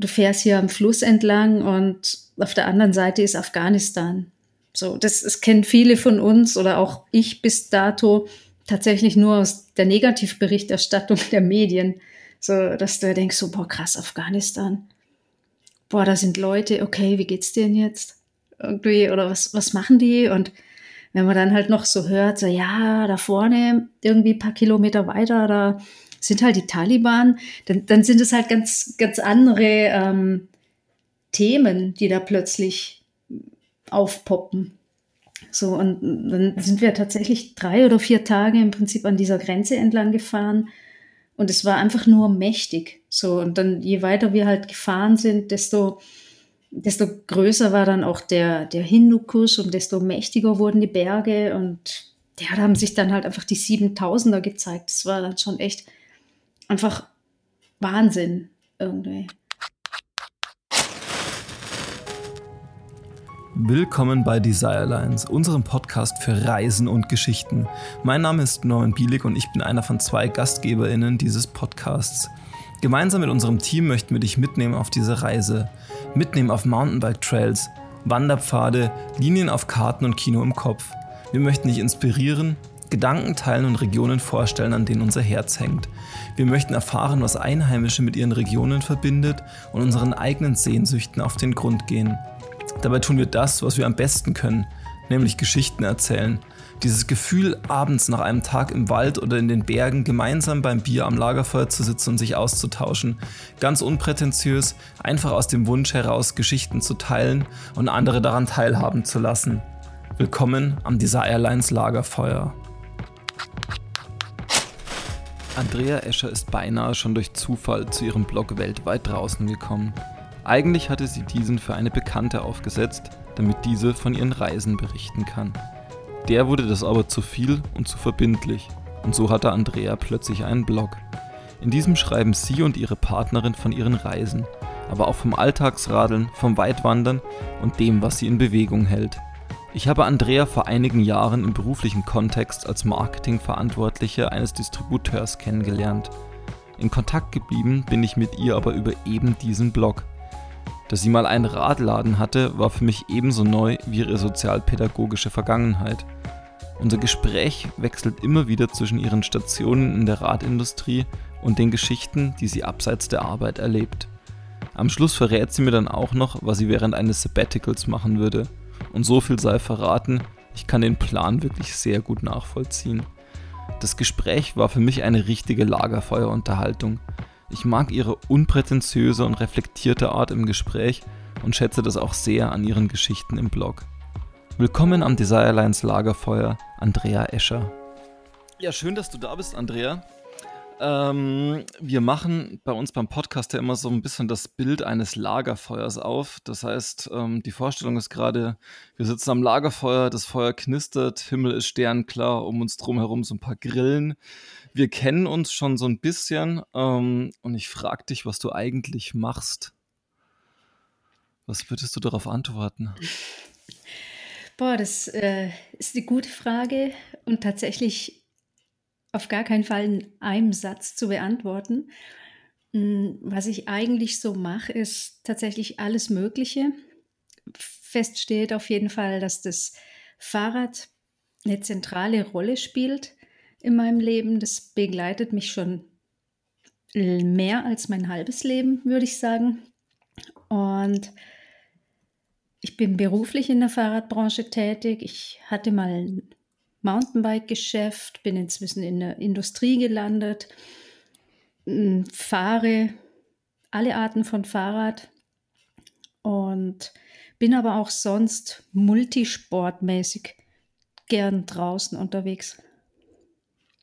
du fährst hier am Fluss entlang und auf der anderen Seite ist Afghanistan. So, das, das kennen viele von uns oder auch ich bis dato tatsächlich nur aus der Negativberichterstattung der Medien. So, dass du denkst, so, boah, krass, Afghanistan. Boah, da sind Leute, okay, wie geht's denen jetzt? Irgendwie, oder was, was machen die? Und wenn man dann halt noch so hört, so, ja, da vorne, irgendwie ein paar Kilometer weiter, da sind halt die Taliban, dann, dann sind es halt ganz, ganz andere ähm, Themen, die da plötzlich aufpoppen. So, und dann sind wir tatsächlich drei oder vier Tage im Prinzip an dieser Grenze entlang gefahren. Und es war einfach nur mächtig. So, und dann, je weiter wir halt gefahren sind, desto, desto größer war dann auch der, der Hindukusch und desto mächtiger wurden die Berge. Und ja, da haben sich dann halt einfach die 7000er gezeigt. Das war dann schon echt einfach Wahnsinn irgendwie. Willkommen bei Desirelines, unserem Podcast für Reisen und Geschichten. Mein Name ist Norman Bielik und ich bin einer von zwei GastgeberInnen dieses Podcasts. Gemeinsam mit unserem Team möchten wir dich mitnehmen auf diese Reise. Mitnehmen auf Mountainbike-Trails, Wanderpfade, Linien auf Karten und Kino im Kopf. Wir möchten dich inspirieren, Gedanken teilen und Regionen vorstellen, an denen unser Herz hängt. Wir möchten erfahren, was Einheimische mit ihren Regionen verbindet und unseren eigenen Sehnsüchten auf den Grund gehen. Dabei tun wir das, was wir am besten können, nämlich Geschichten erzählen. Dieses Gefühl, abends nach einem Tag im Wald oder in den Bergen gemeinsam beim Bier am Lagerfeuer zu sitzen und sich auszutauschen. Ganz unprätentiös, einfach aus dem Wunsch heraus, Geschichten zu teilen und andere daran teilhaben zu lassen. Willkommen am Desire Airlines Lagerfeuer. Andrea Escher ist beinahe schon durch Zufall zu ihrem Blog weltweit draußen gekommen. Eigentlich hatte sie diesen für eine Bekannte aufgesetzt, damit diese von ihren Reisen berichten kann. Der wurde das aber zu viel und zu verbindlich und so hatte Andrea plötzlich einen Blog. In diesem schreiben sie und ihre Partnerin von ihren Reisen, aber auch vom Alltagsradeln, vom Weitwandern und dem, was sie in Bewegung hält. Ich habe Andrea vor einigen Jahren im beruflichen Kontext als Marketingverantwortliche eines Distributeurs kennengelernt. In Kontakt geblieben bin ich mit ihr aber über eben diesen Blog. Dass sie mal einen Radladen hatte, war für mich ebenso neu wie ihre sozialpädagogische Vergangenheit. Unser Gespräch wechselt immer wieder zwischen ihren Stationen in der Radindustrie und den Geschichten, die sie abseits der Arbeit erlebt. Am Schluss verrät sie mir dann auch noch, was sie während eines Sabbaticals machen würde. Und so viel sei verraten, ich kann den Plan wirklich sehr gut nachvollziehen. Das Gespräch war für mich eine richtige Lagerfeuerunterhaltung. Ich mag ihre unprätentiöse und reflektierte Art im Gespräch und schätze das auch sehr an ihren Geschichten im Blog. Willkommen am Desirelines Lagerfeuer, Andrea Escher. Ja, schön, dass du da bist, Andrea. Ähm, wir machen bei uns beim Podcast ja immer so ein bisschen das Bild eines Lagerfeuers auf. Das heißt, ähm, die Vorstellung ist gerade, wir sitzen am Lagerfeuer, das Feuer knistert, Himmel ist sternklar, um uns drumherum so ein paar Grillen. Wir kennen uns schon so ein bisschen ähm, und ich frage dich, was du eigentlich machst. Was würdest du darauf antworten? Boah, das äh, ist eine gute Frage und tatsächlich auf gar keinen Fall in einem Satz zu beantworten. Hm, was ich eigentlich so mache, ist tatsächlich alles Mögliche. Fest steht auf jeden Fall, dass das Fahrrad eine zentrale Rolle spielt in meinem Leben. Das begleitet mich schon mehr als mein halbes Leben, würde ich sagen. Und ich bin beruflich in der Fahrradbranche tätig. Ich hatte mal ein Mountainbike-Geschäft, bin inzwischen in der Industrie gelandet, fahre alle Arten von Fahrrad und bin aber auch sonst multisportmäßig gern draußen unterwegs.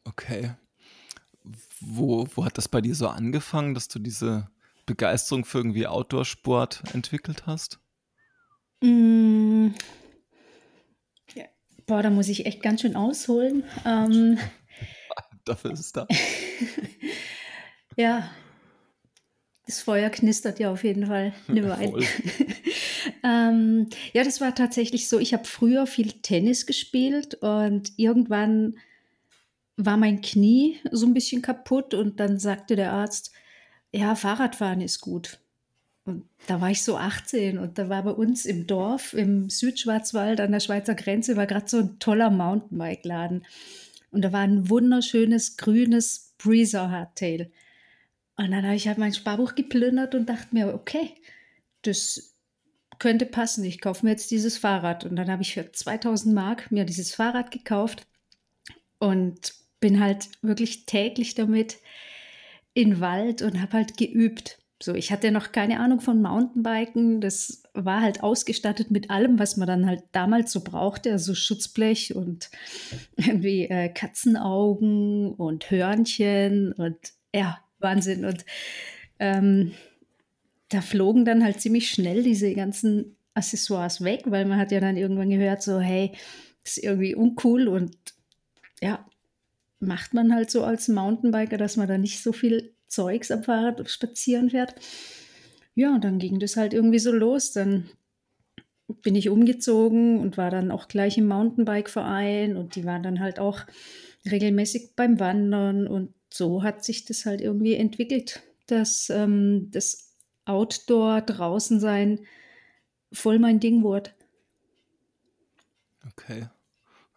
Okay. Wo, wo hat das bei dir so angefangen, dass du diese Begeisterung für irgendwie Outdoor-Sport entwickelt hast? Boah, da muss ich echt ganz schön ausholen. Ähm, Dafür ist es da. ja, das Feuer knistert ja auf jeden Fall eine Weile. ähm, ja, das war tatsächlich so. Ich habe früher viel Tennis gespielt und irgendwann war mein Knie so ein bisschen kaputt und dann sagte der Arzt, ja, Fahrradfahren ist gut. Und da war ich so 18 und da war bei uns im Dorf, im Südschwarzwald an der Schweizer Grenze, war gerade so ein toller Mountainbike-Laden. Und da war ein wunderschönes grünes Breezer Hardtail. Und dann habe ich halt mein Sparbuch geplündert und dachte mir, okay, das könnte passen. Ich kaufe mir jetzt dieses Fahrrad. Und dann habe ich für 2000 Mark mir dieses Fahrrad gekauft und bin halt wirklich täglich damit in Wald und habe halt geübt. So, ich hatte noch keine Ahnung von Mountainbiken. Das war halt ausgestattet mit allem, was man dann halt damals so brauchte. Also Schutzblech und irgendwie äh, Katzenaugen und Hörnchen und ja, Wahnsinn. Und ähm, da flogen dann halt ziemlich schnell diese ganzen Accessoires weg, weil man hat ja dann irgendwann gehört, so, hey, das ist irgendwie uncool und ja, macht man halt so als Mountainbiker, dass man da nicht so viel Zeugs am Fahrrad spazieren fährt. Ja, und dann ging das halt irgendwie so los. Dann bin ich umgezogen und war dann auch gleich im Mountainbike-Verein und die waren dann halt auch regelmäßig beim Wandern und so hat sich das halt irgendwie entwickelt, dass ähm, das Outdoor draußen sein voll mein Ding wurde. Okay.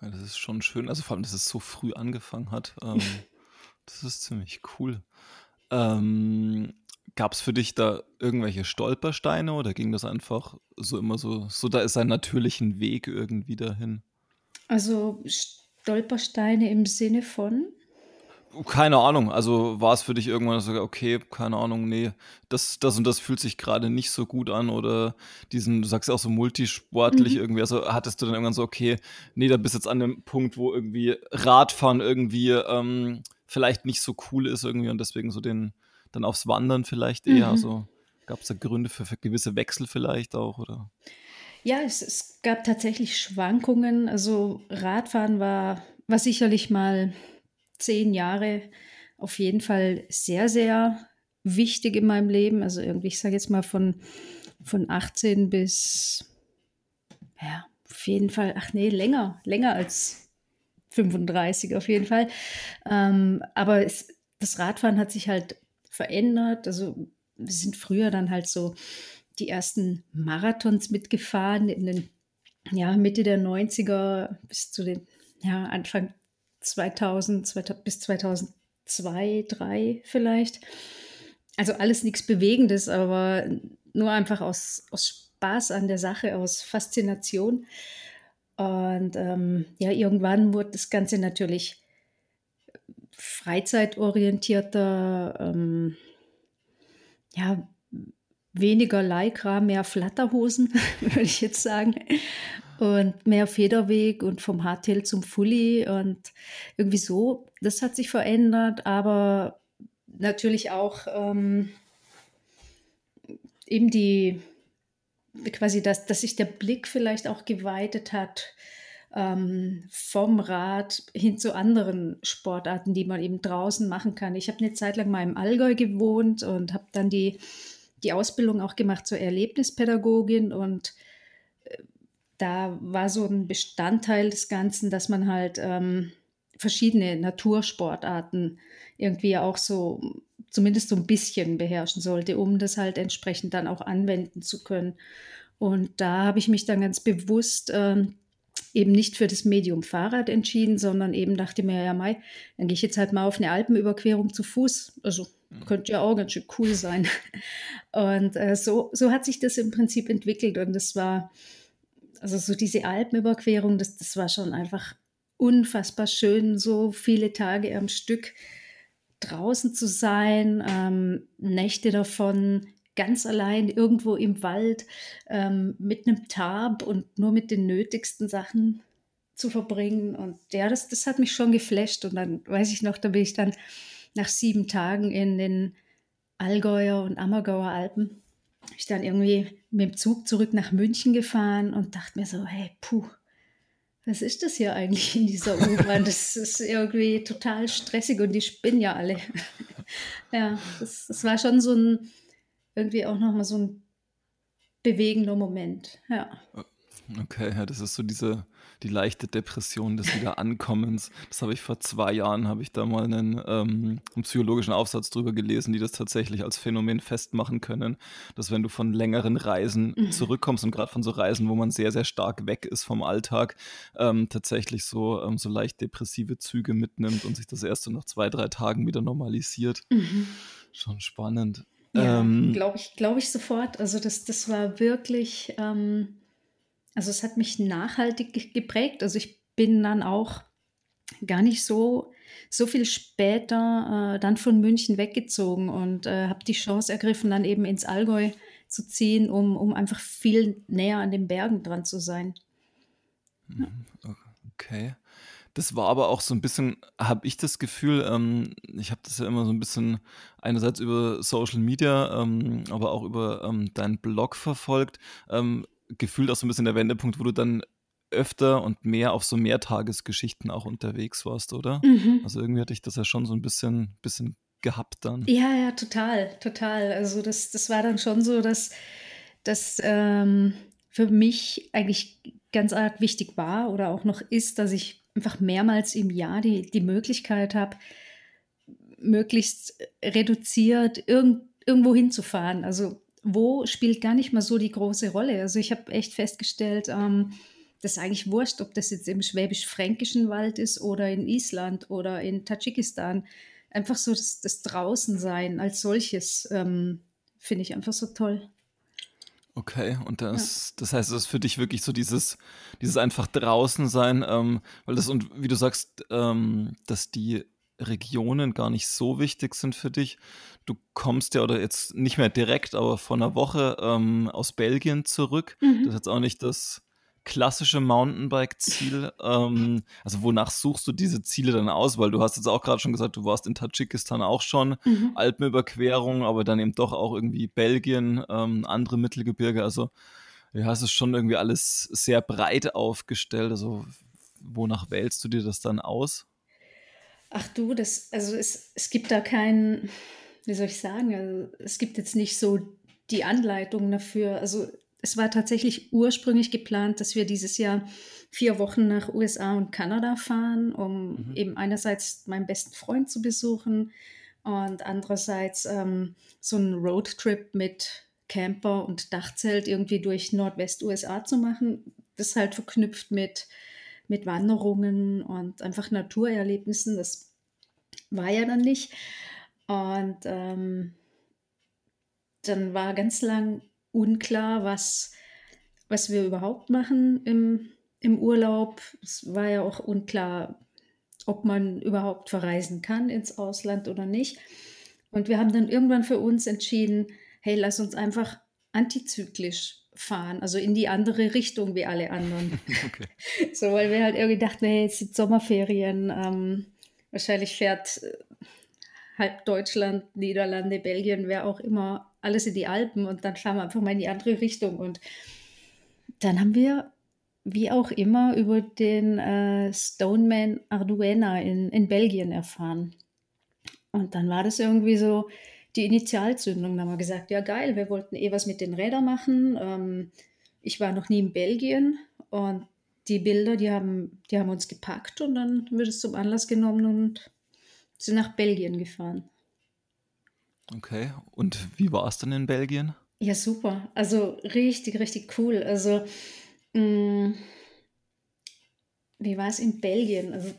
Ja, das ist schon schön. Also vor allem, dass es so früh angefangen hat. Ähm, das ist ziemlich cool. Ähm, Gab es für dich da irgendwelche Stolpersteine oder ging das einfach so immer so, so da ist ein natürlichen Weg irgendwie dahin? Also Stolpersteine im Sinne von? Keine Ahnung, also war es für dich irgendwann so, okay, keine Ahnung, nee, das, das und das fühlt sich gerade nicht so gut an oder diesen, du sagst ja auch so multisportlich mhm. irgendwie, also hattest du dann irgendwann so, okay, nee, da bist jetzt an dem Punkt, wo irgendwie Radfahren irgendwie ähm, vielleicht nicht so cool ist irgendwie und deswegen so den, dann aufs Wandern vielleicht eher, mhm. also gab es da Gründe für, für, gewisse Wechsel vielleicht auch, oder? Ja, es, es gab tatsächlich Schwankungen, also Radfahren war, war sicherlich mal zehn Jahre auf jeden Fall sehr, sehr wichtig in meinem Leben. Also irgendwie, ich sage jetzt mal von, von 18 bis, ja, auf jeden Fall, ach nee, länger, länger als 35 auf jeden Fall. Ähm, aber es, das Radfahren hat sich halt verändert. Also wir sind früher dann halt so die ersten Marathons mitgefahren in den ja, Mitte der 90er bis zu den ja, Anfang 2000, 2000 bis 2002, 2003 vielleicht. Also alles nichts Bewegendes, aber nur einfach aus, aus Spaß an der Sache, aus Faszination. Und ähm, ja, irgendwann wurde das Ganze natürlich freizeitorientierter, ähm, ja, weniger Lycra, mehr Flatterhosen, würde ich jetzt sagen und mehr Federweg und vom Hardtail zum Fully und irgendwie so. Das hat sich verändert, aber natürlich auch ähm, eben die quasi, dass, dass sich der Blick vielleicht auch geweitet hat ähm, vom Rad hin zu anderen Sportarten, die man eben draußen machen kann. Ich habe eine Zeit lang mal im Allgäu gewohnt und habe dann die, die Ausbildung auch gemacht zur Erlebnispädagogin und da war so ein Bestandteil des Ganzen, dass man halt ähm, verschiedene Natursportarten irgendwie auch so zumindest so ein bisschen beherrschen sollte, um das halt entsprechend dann auch anwenden zu können. Und da habe ich mich dann ganz bewusst ähm, eben nicht für das Medium Fahrrad entschieden, sondern eben dachte mir, ja, Mai, dann gehe ich jetzt halt mal auf eine Alpenüberquerung zu Fuß. Also mhm. könnte ja auch ganz schön cool sein. Und äh, so, so hat sich das im Prinzip entwickelt und das war also so diese Alpenüberquerung, das, das war schon einfach unfassbar schön, so viele Tage am Stück draußen zu sein, ähm, Nächte davon ganz allein irgendwo im Wald ähm, mit einem Tab und nur mit den nötigsten Sachen zu verbringen. Und ja, das, das hat mich schon geflasht. Und dann weiß ich noch, da bin ich dann nach sieben Tagen in den Allgäuer und Ammergauer Alpen ich dann irgendwie mit dem Zug zurück nach München gefahren und dachte mir so, hey, puh, was ist das hier eigentlich in dieser U-Bahn? Das ist irgendwie total stressig und die spinnen ja alle. ja, das, das, war schon so ein, irgendwie auch nochmal so ein bewegender Moment, ja. Okay, ja, das ist so diese, die leichte Depression des Wiederankommens. Das habe ich vor zwei Jahren, habe ich da mal einen, ähm, einen psychologischen Aufsatz drüber gelesen, die das tatsächlich als Phänomen festmachen können, dass wenn du von längeren Reisen mhm. zurückkommst und gerade von so Reisen, wo man sehr, sehr stark weg ist vom Alltag, ähm, tatsächlich so, ähm, so leicht depressive Züge mitnimmt und sich das erst so nach zwei, drei Tagen wieder normalisiert. Mhm. Schon spannend. Ja, ähm, glaube ich, glaube ich sofort. Also das, das war wirklich, ähm, also es hat mich nachhaltig geprägt. Also ich bin dann auch gar nicht so so viel später äh, dann von München weggezogen und äh, habe die Chance ergriffen, dann eben ins Allgäu zu ziehen, um, um einfach viel näher an den Bergen dran zu sein. Ja. Mhm, okay. Das war aber auch so ein bisschen, habe ich das Gefühl, ähm, ich habe das ja immer so ein bisschen einerseits über Social Media, ähm, aber auch über ähm, deinen Blog verfolgt, ähm, gefühlt auch so ein bisschen der Wendepunkt, wo du dann öfter und mehr auf so Mehrtagesgeschichten auch unterwegs warst, oder? Mhm. Also irgendwie hatte ich das ja schon so ein bisschen, bisschen gehabt dann. Ja, ja, total, total. Also das, das war dann schon so, dass das ähm, für mich eigentlich ganz arg wichtig war oder auch noch ist, dass ich einfach mehrmals im Jahr die, die Möglichkeit habe, möglichst reduziert irgend, irgendwo hinzufahren. Also wo spielt gar nicht mal so die große Rolle. Also ich habe echt festgestellt, ähm, das ist eigentlich wurscht, ob das jetzt im schwäbisch-fränkischen Wald ist oder in Island oder in Tadschikistan. Einfach so das, das Draußensein als solches ähm, finde ich einfach so toll. Okay, und das, ja. das heißt, das ist für dich wirklich so dieses, dieses einfach draußen sein, ähm, weil das und wie du sagst, ähm, dass die Regionen gar nicht so wichtig sind für dich. Du kommst ja oder jetzt nicht mehr direkt, aber vor einer Woche ähm, aus Belgien zurück. Mhm. Das ist jetzt auch nicht das klassische Mountainbike-Ziel? ähm, also wonach suchst du diese Ziele dann aus? Weil du hast jetzt auch gerade schon gesagt, du warst in Tadschikistan auch schon, mhm. Alpenüberquerung, aber dann eben doch auch irgendwie Belgien, ähm, andere Mittelgebirge. Also ja, es ist schon irgendwie alles sehr breit aufgestellt. Also wonach wählst du dir das dann aus? Ach du, das, also es, es gibt da keinen, wie soll ich sagen, also es gibt jetzt nicht so die Anleitung dafür. Also es war tatsächlich ursprünglich geplant, dass wir dieses Jahr vier Wochen nach USA und Kanada fahren, um mhm. eben einerseits meinen besten Freund zu besuchen und andererseits ähm, so einen Roadtrip mit Camper und Dachzelt irgendwie durch Nordwest-USA zu machen. Das halt verknüpft mit, mit Wanderungen und einfach Naturerlebnissen. Das war ja dann nicht. Und ähm, dann war ganz lang unklar, was, was wir überhaupt machen im, im Urlaub. Es war ja auch unklar, ob man überhaupt verreisen kann ins Ausland oder nicht. Und wir haben dann irgendwann für uns entschieden, hey, lass uns einfach antizyklisch fahren, also in die andere Richtung wie alle anderen. Okay. So, weil wir halt irgendwie dachten, hey, jetzt sind Sommerferien, ähm, wahrscheinlich fährt äh, halb Deutschland, Niederlande, Belgien, wer auch immer, alles in die Alpen und dann fahren wir einfach mal in die andere Richtung. Und dann haben wir, wie auch immer, über den äh, Stoneman Arduena in, in Belgien erfahren. Und dann war das irgendwie so die Initialzündung. Da haben wir gesagt, ja geil, wir wollten eh was mit den Rädern machen. Ähm, ich war noch nie in Belgien und die Bilder, die haben, die haben uns gepackt und dann wird es zum Anlass genommen und sind nach Belgien gefahren. Okay, und wie war es dann in Belgien? Ja, super. Also richtig, richtig cool. Also, mh, mm, wie war es in Belgien? Also,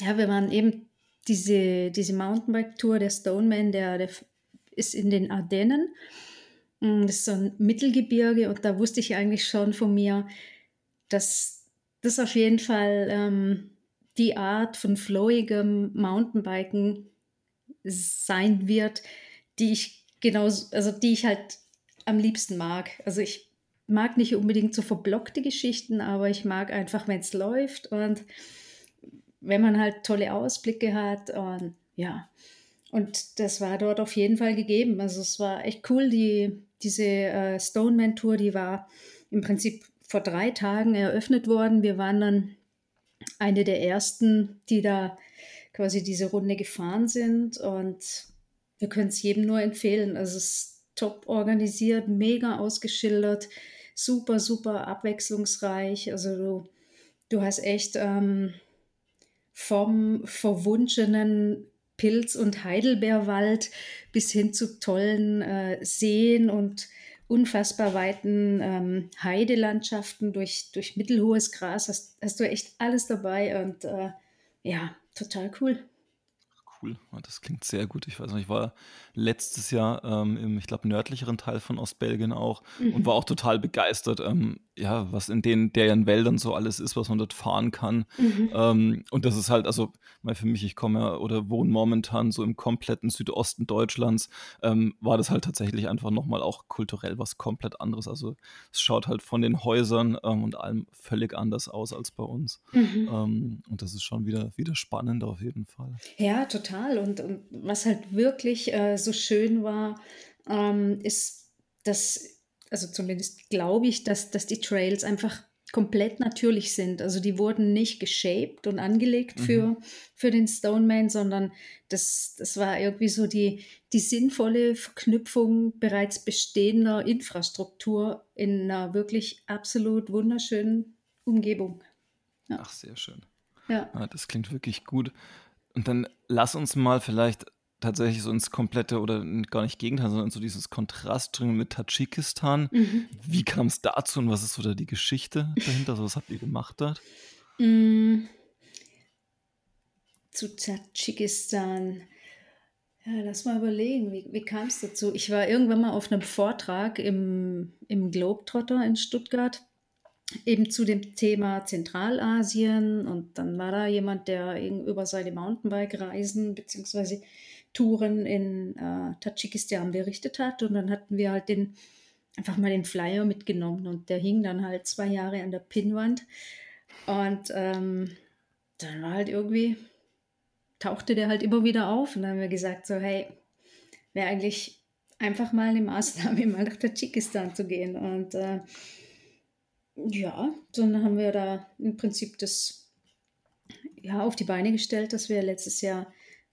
ja, wir waren eben diese, diese Mountainbike-Tour, der Stoneman, der, der ist in den Ardennen. Mm, das ist so ein Mittelgebirge und da wusste ich eigentlich schon von mir, dass das auf jeden Fall ähm, die Art von flowigem Mountainbiken sein wird, die ich genauso, also die ich halt am liebsten mag. Also ich mag nicht unbedingt so verblockte Geschichten, aber ich mag einfach, wenn es läuft und wenn man halt tolle Ausblicke hat und ja. Und das war dort auf jeden Fall gegeben. Also es war echt cool. Die, diese äh, Stoneman Tour, die war im Prinzip vor drei Tagen eröffnet worden. Wir waren dann eine der ersten, die da quasi diese Runde gefahren sind. Und wir können es jedem nur empfehlen. Also es ist top organisiert, mega ausgeschildert. super, super abwechslungsreich. Also du, du hast echt ähm, vom verwunschenen Pilz- und Heidelbeerwald bis hin zu tollen äh, Seen und unfassbar weiten ähm, Heidelandschaften durch, durch mittelhohes Gras. Hast, hast du echt alles dabei und äh, ja, total cool cool. Das klingt sehr gut. Ich weiß nicht, ich war letztes Jahr ähm, im, ich glaube, nördlicheren Teil von Ostbelgien auch mhm. und war auch total begeistert, ähm, ja, was in den deren Wäldern so alles ist, was man dort fahren kann. Mhm. Ähm, und das ist halt, also, weil für mich, ich komme ja oder wohne momentan so im kompletten Südosten Deutschlands, ähm, war das halt tatsächlich einfach nochmal auch kulturell was komplett anderes. Also es schaut halt von den Häusern ähm, und allem völlig anders aus als bei uns. Mhm. Ähm, und das ist schon wieder, wieder spannend auf jeden Fall. Ja, total. Und, und was halt wirklich äh, so schön war, ähm, ist, dass also zumindest glaube ich, dass, dass die Trails einfach komplett natürlich sind. Also die wurden nicht geshaped und angelegt mhm. für, für den Stoneman, sondern das, das war irgendwie so die, die sinnvolle Verknüpfung bereits bestehender Infrastruktur in einer wirklich absolut wunderschönen Umgebung. Ja. Ach, sehr schön. Ja. ja. Das klingt wirklich gut. Und dann lass uns mal vielleicht tatsächlich so ins komplette oder gar nicht Gegenteil, sondern so dieses Kontrast mit Tadschikistan. Mhm. Wie kam es dazu und was ist so da die Geschichte dahinter? Also was habt ihr gemacht dort? Mm. Zu Tadschikistan. Ja, lass mal überlegen, wie, wie kam es dazu? Ich war irgendwann mal auf einem Vortrag im, im Globetrotter in Stuttgart, eben zu dem Thema Zentralasien. Und dann war da jemand, der über seine Mountainbike-Reisen beziehungsweise Touren in äh, Tadschikistan berichtet hat. Und dann hatten wir halt den, einfach mal den Flyer mitgenommen und der hing dann halt zwei Jahre an der Pinnwand. Und ähm, dann war halt irgendwie, tauchte der halt immer wieder auf und dann haben wir gesagt, so, hey, wäre eigentlich einfach mal eine Maßnahme, mal nach Tadschikistan zu gehen. Und äh, ja, dann haben wir da im Prinzip das ja, auf die Beine gestellt, dass wir letztes Jahr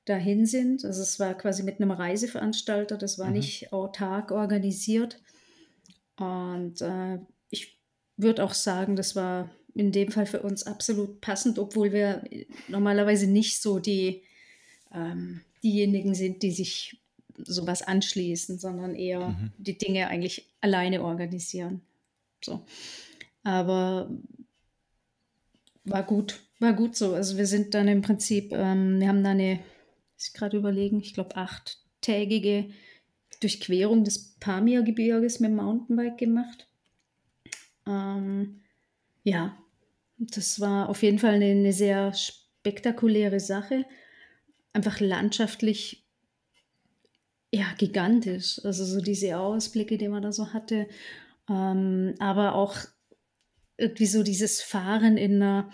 dahin sind. Also es war quasi mit einem Reiseveranstalter, das war mhm. nicht autark organisiert. Und äh, ich würde auch sagen, das war in dem Fall für uns absolut passend, obwohl wir normalerweise nicht so die ähm, diejenigen sind, die sich sowas anschließen, sondern eher mhm. die Dinge eigentlich alleine organisieren. So. Aber war gut, war gut so. Also wir sind dann im Prinzip, ähm, wir haben da eine ich gerade überlegen, ich glaube achttägige Durchquerung des Pamir-Gebirges mit dem Mountainbike gemacht. Ähm, ja, das war auf jeden Fall eine, eine, sehr spektakuläre Sache. Einfach landschaftlich, ja, gigantisch. Also so diese Ausblicke, die man da so hatte. Ähm, aber auch irgendwie so dieses Fahren in einer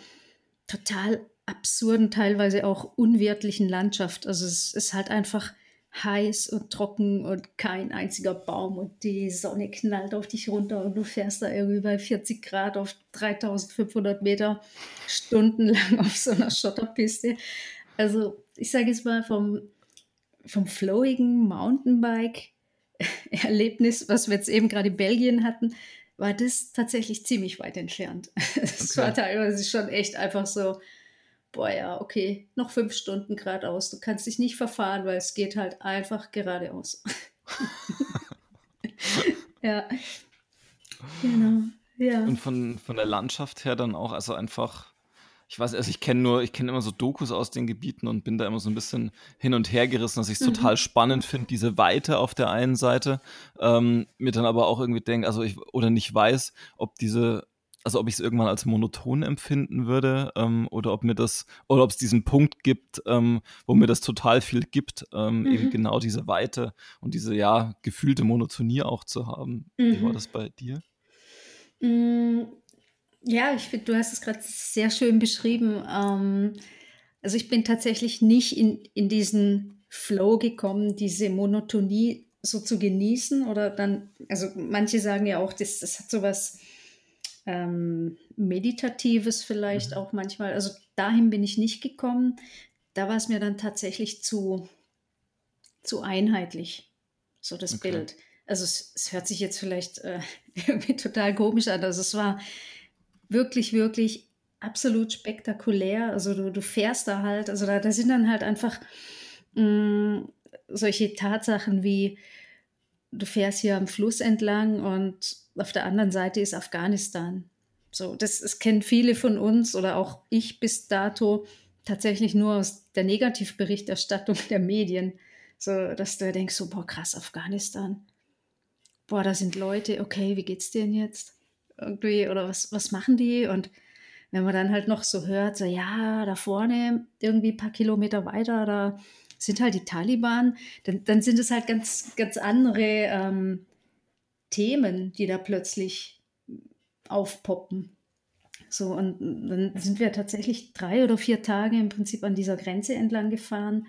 total absurden, teilweise auch unwirtlichen Landschaft. Also es ist halt einfach heiß und trocken und kein einziger Baum und die Sonne knallt auf dich runter und du fährst da irgendwie bei 40 Grad auf 3500 Meter stundenlang auf so einer Schotterpiste. Also ich sage jetzt mal vom, vom flowigen Mountainbike-Erlebnis, was wir jetzt eben gerade in Belgien hatten, war das tatsächlich ziemlich weit entfernt. Es okay. war teilweise schon echt einfach so, boah ja, okay, noch fünf Stunden geradeaus. Du kannst dich nicht verfahren, weil es geht halt einfach geradeaus. ja. Genau. Ja. Und von, von der Landschaft her dann auch, also einfach, ich weiß, also ich kenne nur, ich kenne immer so Dokus aus den Gebieten und bin da immer so ein bisschen hin und her gerissen, dass ich es mhm. total spannend finde, diese Weite auf der einen Seite, ähm, mir dann aber auch irgendwie denke, also ich, oder nicht weiß, ob diese also ob ich es irgendwann als monoton empfinden würde ähm, oder ob mir das oder ob es diesen Punkt gibt, ähm, wo mir das total viel gibt, ähm, mhm. eben genau diese Weite und diese ja gefühlte Monotonie auch zu haben. Mhm. Wie war mhm. das bei dir? Mm, ja, ich finde, du hast es gerade sehr schön beschrieben. Ähm, also ich bin tatsächlich nicht in, in diesen Flow gekommen, diese Monotonie so zu genießen oder dann, also manche sagen ja auch, das, das hat sowas ähm, Meditatives vielleicht mhm. auch manchmal. Also dahin bin ich nicht gekommen. Da war es mir dann tatsächlich zu, zu einheitlich, so das okay. Bild. Also es, es hört sich jetzt vielleicht äh, irgendwie total komisch an. Also es war wirklich, wirklich absolut spektakulär. Also du, du fährst da halt, also da, da sind dann halt einfach mh, mm, solche Tatsachen wie, du fährst hier am Fluss entlang und auf der anderen Seite ist Afghanistan. So, das, das kennen viele von uns oder auch ich bis dato tatsächlich nur aus der Negativberichterstattung der Medien. So, dass du denkst, so, boah, krass, Afghanistan. Boah, da sind Leute, okay, wie geht's denen jetzt? Irgendwie, oder was, was machen die? Und wenn man dann halt noch so hört, so, ja, da vorne, irgendwie ein paar Kilometer weiter, da sind halt die Taliban, dann, dann sind es halt ganz, ganz andere ähm, Themen, die da plötzlich aufpoppen. So, und dann sind wir tatsächlich drei oder vier Tage im Prinzip an dieser Grenze entlang gefahren.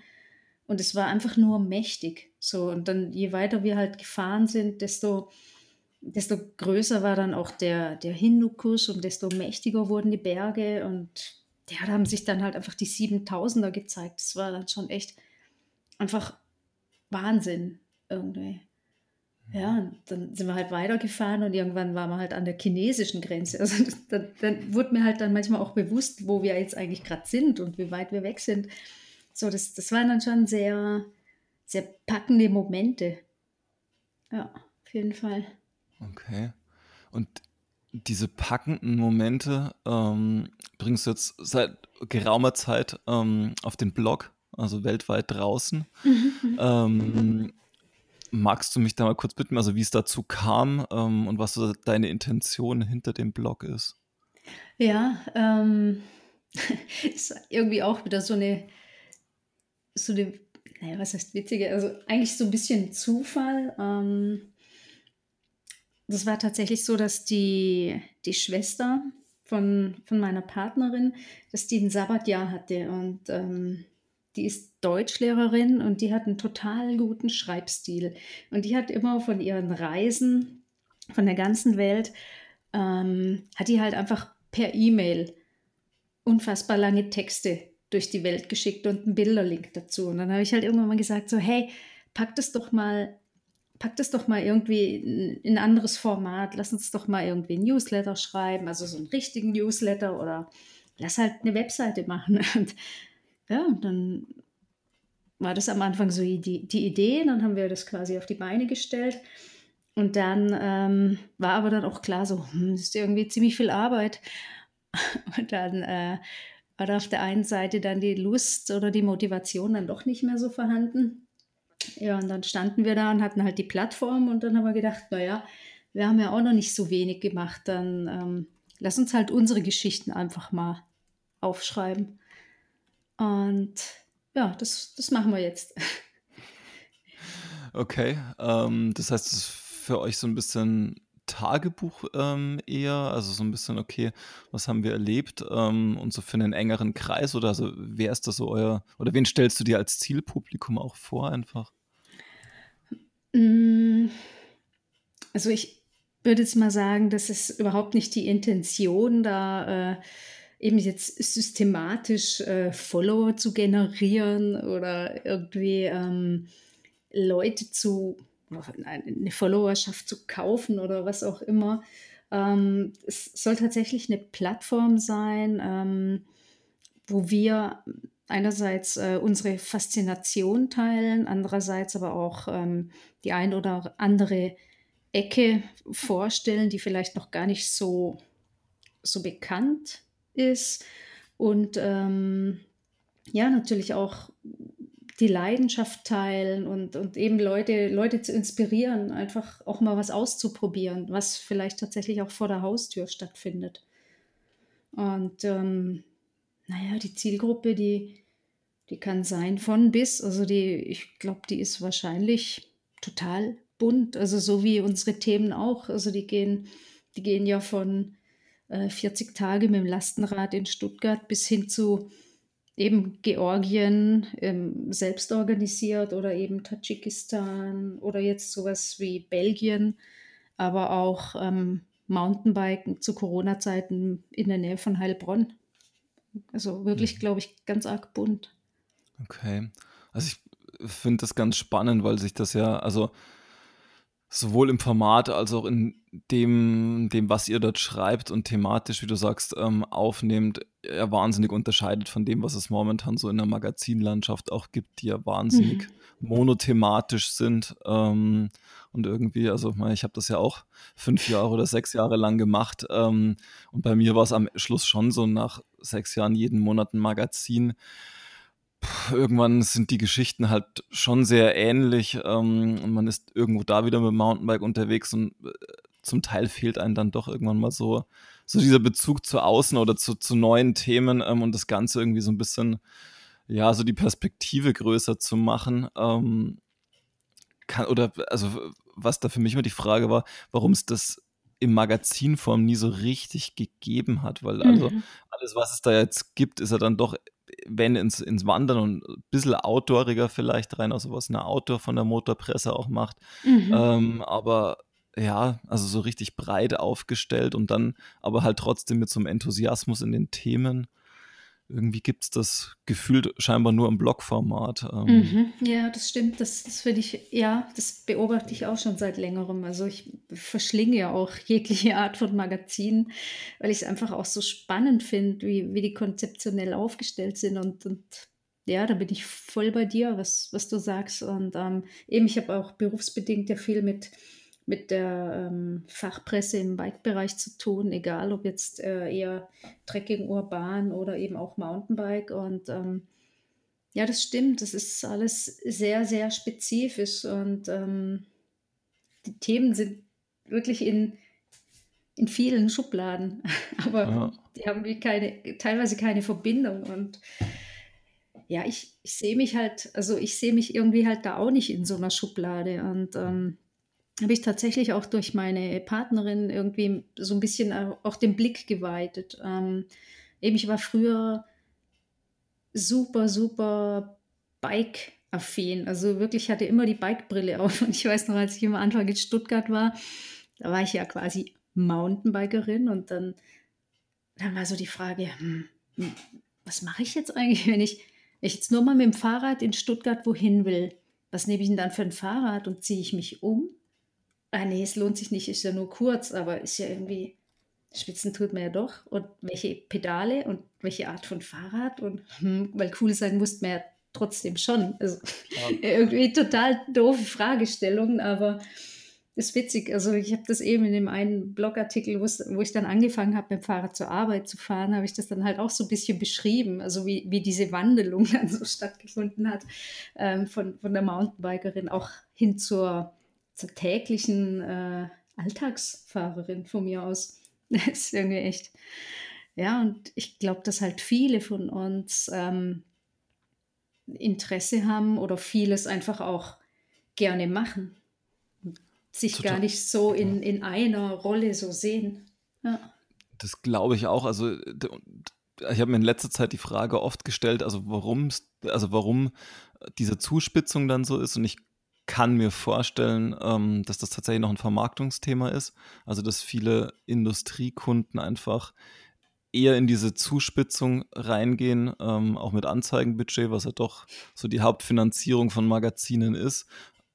Und es war einfach nur mächtig. So, und dann, je weiter wir halt gefahren sind, desto, desto größer war dann auch der, der Hindukusch und desto mächtiger wurden die Berge. Und ja, da haben sich dann halt einfach die 7000er gezeigt. Das war dann schon echt einfach Wahnsinn irgendwie. Ja, und dann sind wir halt weitergefahren und irgendwann waren wir halt an der chinesischen Grenze. Also dann, dann wurde mir halt dann manchmal auch bewusst, wo wir jetzt eigentlich gerade sind und wie weit wir weg sind. So, das, das waren dann schon sehr, sehr packende Momente. Ja, auf jeden Fall. Okay. Und diese packenden Momente ähm, bringst du jetzt seit geraumer Zeit ähm, auf den Blog, also weltweit draußen. Mhm. ähm, Magst du mich da mal kurz bitten, also wie es dazu kam ähm, und was so deine Intention hinter dem Blog ist? Ja, ähm, ist irgendwie auch wieder so eine, so eine, naja, was heißt witzige, also eigentlich so ein bisschen Zufall. Ähm, das war tatsächlich so, dass die, die Schwester von, von meiner Partnerin, dass die ein Sabbatjahr hatte und ähm, die ist Deutschlehrerin und die hat einen total guten Schreibstil. Und die hat immer von ihren Reisen von der ganzen Welt, ähm, hat die halt einfach per E-Mail unfassbar lange Texte durch die Welt geschickt und einen Bilderlink dazu. Und dann habe ich halt irgendwann mal gesagt, so, hey, pack das doch mal, pack das doch mal irgendwie in ein anderes Format, lass uns doch mal irgendwie ein Newsletter schreiben, also so einen richtigen Newsletter oder lass halt eine Webseite machen. Und ja, dann war das am Anfang so die, die Idee, dann haben wir das quasi auf die Beine gestellt. Und dann ähm, war aber dann auch klar, so, hm, das ist irgendwie ziemlich viel Arbeit. Und dann äh, war da auf der einen Seite dann die Lust oder die Motivation dann doch nicht mehr so vorhanden. Ja, und dann standen wir da und hatten halt die Plattform und dann haben wir gedacht, naja, wir haben ja auch noch nicht so wenig gemacht, dann ähm, lass uns halt unsere Geschichten einfach mal aufschreiben. Und ja, das, das machen wir jetzt. Okay, ähm, das heißt, es ist für euch so ein bisschen Tagebuch ähm, eher, also so ein bisschen, okay, was haben wir erlebt ähm, und so für einen engeren Kreis oder also wer ist das so euer, oder wen stellst du dir als Zielpublikum auch vor einfach? Mm, also ich würde jetzt mal sagen, das ist überhaupt nicht die Intention, da äh, eben jetzt systematisch äh, Follower zu generieren oder irgendwie ähm, Leute zu, eine Followerschaft zu kaufen oder was auch immer. Ähm, es soll tatsächlich eine Plattform sein, ähm, wo wir einerseits äh, unsere Faszination teilen, andererseits aber auch ähm, die ein oder andere Ecke vorstellen, die vielleicht noch gar nicht so, so bekannt ist und ähm, ja, natürlich auch die Leidenschaft teilen und, und eben Leute, Leute zu inspirieren, einfach auch mal was auszuprobieren, was vielleicht tatsächlich auch vor der Haustür stattfindet. Und ähm, naja, die Zielgruppe, die, die kann sein von bis. Also die, ich glaube, die ist wahrscheinlich total bunt. Also so wie unsere Themen auch. Also die gehen, die gehen ja von 40 äh, Tage mit dem Lastenrad in Stuttgart bis hin zu eben Georgien ähm, selbst organisiert oder eben Tadschikistan oder jetzt sowas wie Belgien, aber auch ähm, Mountainbiken zu Corona-Zeiten in der Nähe von Heilbronn. Also wirklich, mhm. glaube ich, ganz arg bunt. Okay. Also ich finde das ganz spannend, weil sich das ja, also sowohl im Format als auch in dem, dem, was ihr dort schreibt und thematisch, wie du sagst, ähm, aufnehmt, ja wahnsinnig unterscheidet von dem, was es momentan so in der Magazinlandschaft auch gibt, die ja wahnsinnig mhm. monothematisch sind. Ähm, und irgendwie, also ich habe das ja auch fünf Jahre oder sechs Jahre lang gemacht. Ähm, und bei mir war es am Schluss schon so nach sechs Jahren jeden Monat ein Magazin irgendwann sind die Geschichten halt schon sehr ähnlich ähm, und man ist irgendwo da wieder mit dem Mountainbike unterwegs und äh, zum Teil fehlt einem dann doch irgendwann mal so, so dieser Bezug zu außen oder zu, zu neuen Themen ähm, und das Ganze irgendwie so ein bisschen, ja, so die Perspektive größer zu machen. Ähm, kann, oder, also, was da für mich immer die Frage war, warum es das im Magazinform nie so richtig gegeben hat, weil also mhm. alles, was es da jetzt gibt, ist ja dann doch wenn ins, ins Wandern und ein bisschen outdooriger vielleicht rein, also was eine Outdoor von der Motorpresse auch macht. Mhm. Ähm, aber ja, also so richtig breit aufgestellt und dann aber halt trotzdem mit so einem Enthusiasmus in den Themen irgendwie gibt es das gefühlt scheinbar nur im Blogformat. Ähm. Mhm, ja, das stimmt. Das, das finde ich, ja, das beobachte ich auch schon seit längerem. Also ich verschlinge ja auch jegliche Art von Magazinen, weil ich es einfach auch so spannend finde, wie, wie die konzeptionell aufgestellt sind und, und ja, da bin ich voll bei dir, was, was du sagst. Und ähm, eben, ich habe auch berufsbedingt ja viel mit mit der ähm, Fachpresse im Bike-Bereich zu tun, egal ob jetzt äh, eher Trekking, Urban oder eben auch Mountainbike. Und ähm, ja, das stimmt, das ist alles sehr, sehr spezifisch und ähm, die Themen sind wirklich in, in vielen Schubladen, aber ja. die haben wie keine, teilweise keine Verbindung und ja, ich, ich sehe mich halt, also ich sehe mich irgendwie halt da auch nicht in so einer Schublade und ähm, habe ich tatsächlich auch durch meine Partnerin irgendwie so ein bisschen auch den Blick geweitet. Ähm, eben, ich war früher super, super Bike-affin. Also wirklich hatte immer die Bike-Brille auf. Und ich weiß noch, als ich am Anfang in Stuttgart war, da war ich ja quasi Mountainbikerin und dann, dann war so die Frage, hm, hm was mache ich jetzt eigentlich, wenn ich, wenn ich jetzt nur mal mit dem Fahrrad in Stuttgart wohin will? Was nehme ich denn dann für ein Fahrrad und ziehe ich mich um? Ah nee, es lohnt sich nicht, ist ja nur kurz, aber ist ja irgendwie, Spitzen tut man ja doch. Und welche Pedale und welche Art von Fahrrad und hm, weil cool sein muss man ja trotzdem schon. Also ja. irgendwie total doofe Fragestellungen, aber ist witzig. Also ich habe das eben in dem einen Blogartikel, wo ich dann angefangen habe, mit dem Fahrrad zur Arbeit zu fahren, habe ich das dann halt auch so ein bisschen beschrieben, also wie, wie diese Wandelung dann so stattgefunden hat ähm, von, von der Mountainbikerin auch hin zur zur täglichen äh, Alltagsfahrerin von mir aus. Das ist irgendwie echt. Ja, und ich glaube, dass halt viele von uns ähm, Interesse haben oder vieles einfach auch gerne machen. Sich Total. gar nicht so in, in einer Rolle so sehen. Ja. Das glaube ich auch. Also ich habe mir in letzter Zeit die Frage oft gestellt, also warum, also warum diese Zuspitzung dann so ist. Und ich kann mir vorstellen, ähm, dass das tatsächlich noch ein Vermarktungsthema ist. Also, dass viele Industriekunden einfach eher in diese Zuspitzung reingehen, ähm, auch mit Anzeigenbudget, was ja doch so die Hauptfinanzierung von Magazinen ist.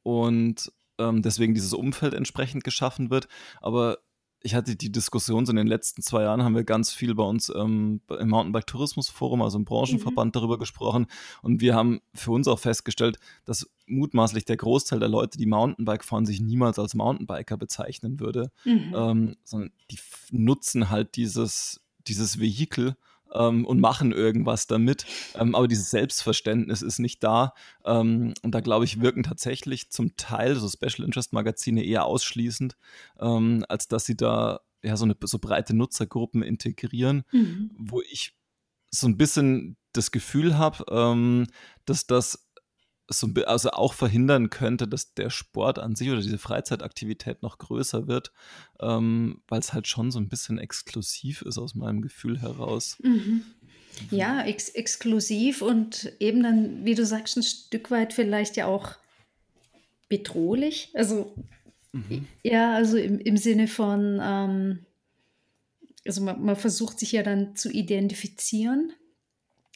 Und ähm, deswegen dieses Umfeld entsprechend geschaffen wird. Aber ich hatte die Diskussion so in den letzten zwei Jahren, haben wir ganz viel bei uns ähm, im Mountainbike Tourismus Forum, also im Branchenverband, mhm. darüber gesprochen. Und wir haben für uns auch festgestellt, dass mutmaßlich der Großteil der Leute, die Mountainbike fahren, sich niemals als Mountainbiker bezeichnen würde, mhm. ähm, sondern die nutzen halt dieses, dieses Vehikel ähm, und machen irgendwas damit. Ähm, aber dieses Selbstverständnis ist nicht da. Ähm, und da glaube ich, wirken tatsächlich zum Teil so Special Interest Magazine eher ausschließend, ähm, als dass sie da ja so eine so breite Nutzergruppen integrieren, mhm. wo ich so ein bisschen das Gefühl habe, ähm, dass das so, also auch verhindern könnte, dass der Sport an sich oder diese Freizeitaktivität noch größer wird, ähm, weil es halt schon so ein bisschen exklusiv ist aus meinem Gefühl heraus. Mhm. Ja, ex exklusiv und eben dann, wie du sagst, ein Stück weit vielleicht ja auch bedrohlich. Also mhm. ja, also im, im Sinne von, ähm, also man, man versucht sich ja dann zu identifizieren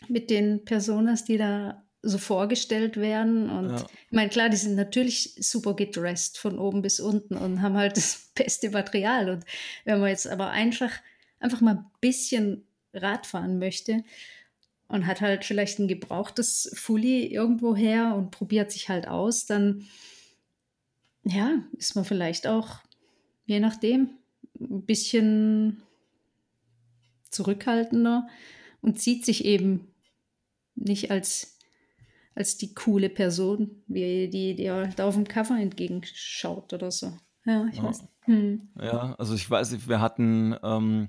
mit den Personas, die da so vorgestellt werden. Und ja. ich meine, klar, die sind natürlich super gedressed von oben bis unten und haben halt das beste Material. Und wenn man jetzt aber einfach, einfach mal ein bisschen Rad fahren möchte und hat halt vielleicht ein gebrauchtes Fully irgendwo her und probiert sich halt aus, dann ja, ist man vielleicht auch, je nachdem, ein bisschen zurückhaltender und sieht sich eben nicht als, als die coole Person, wie die, die da auf dem Cover entgegenschaut oder so. Ja, ich ja. weiß. Hm. Ja, also ich weiß wir hatten, ähm,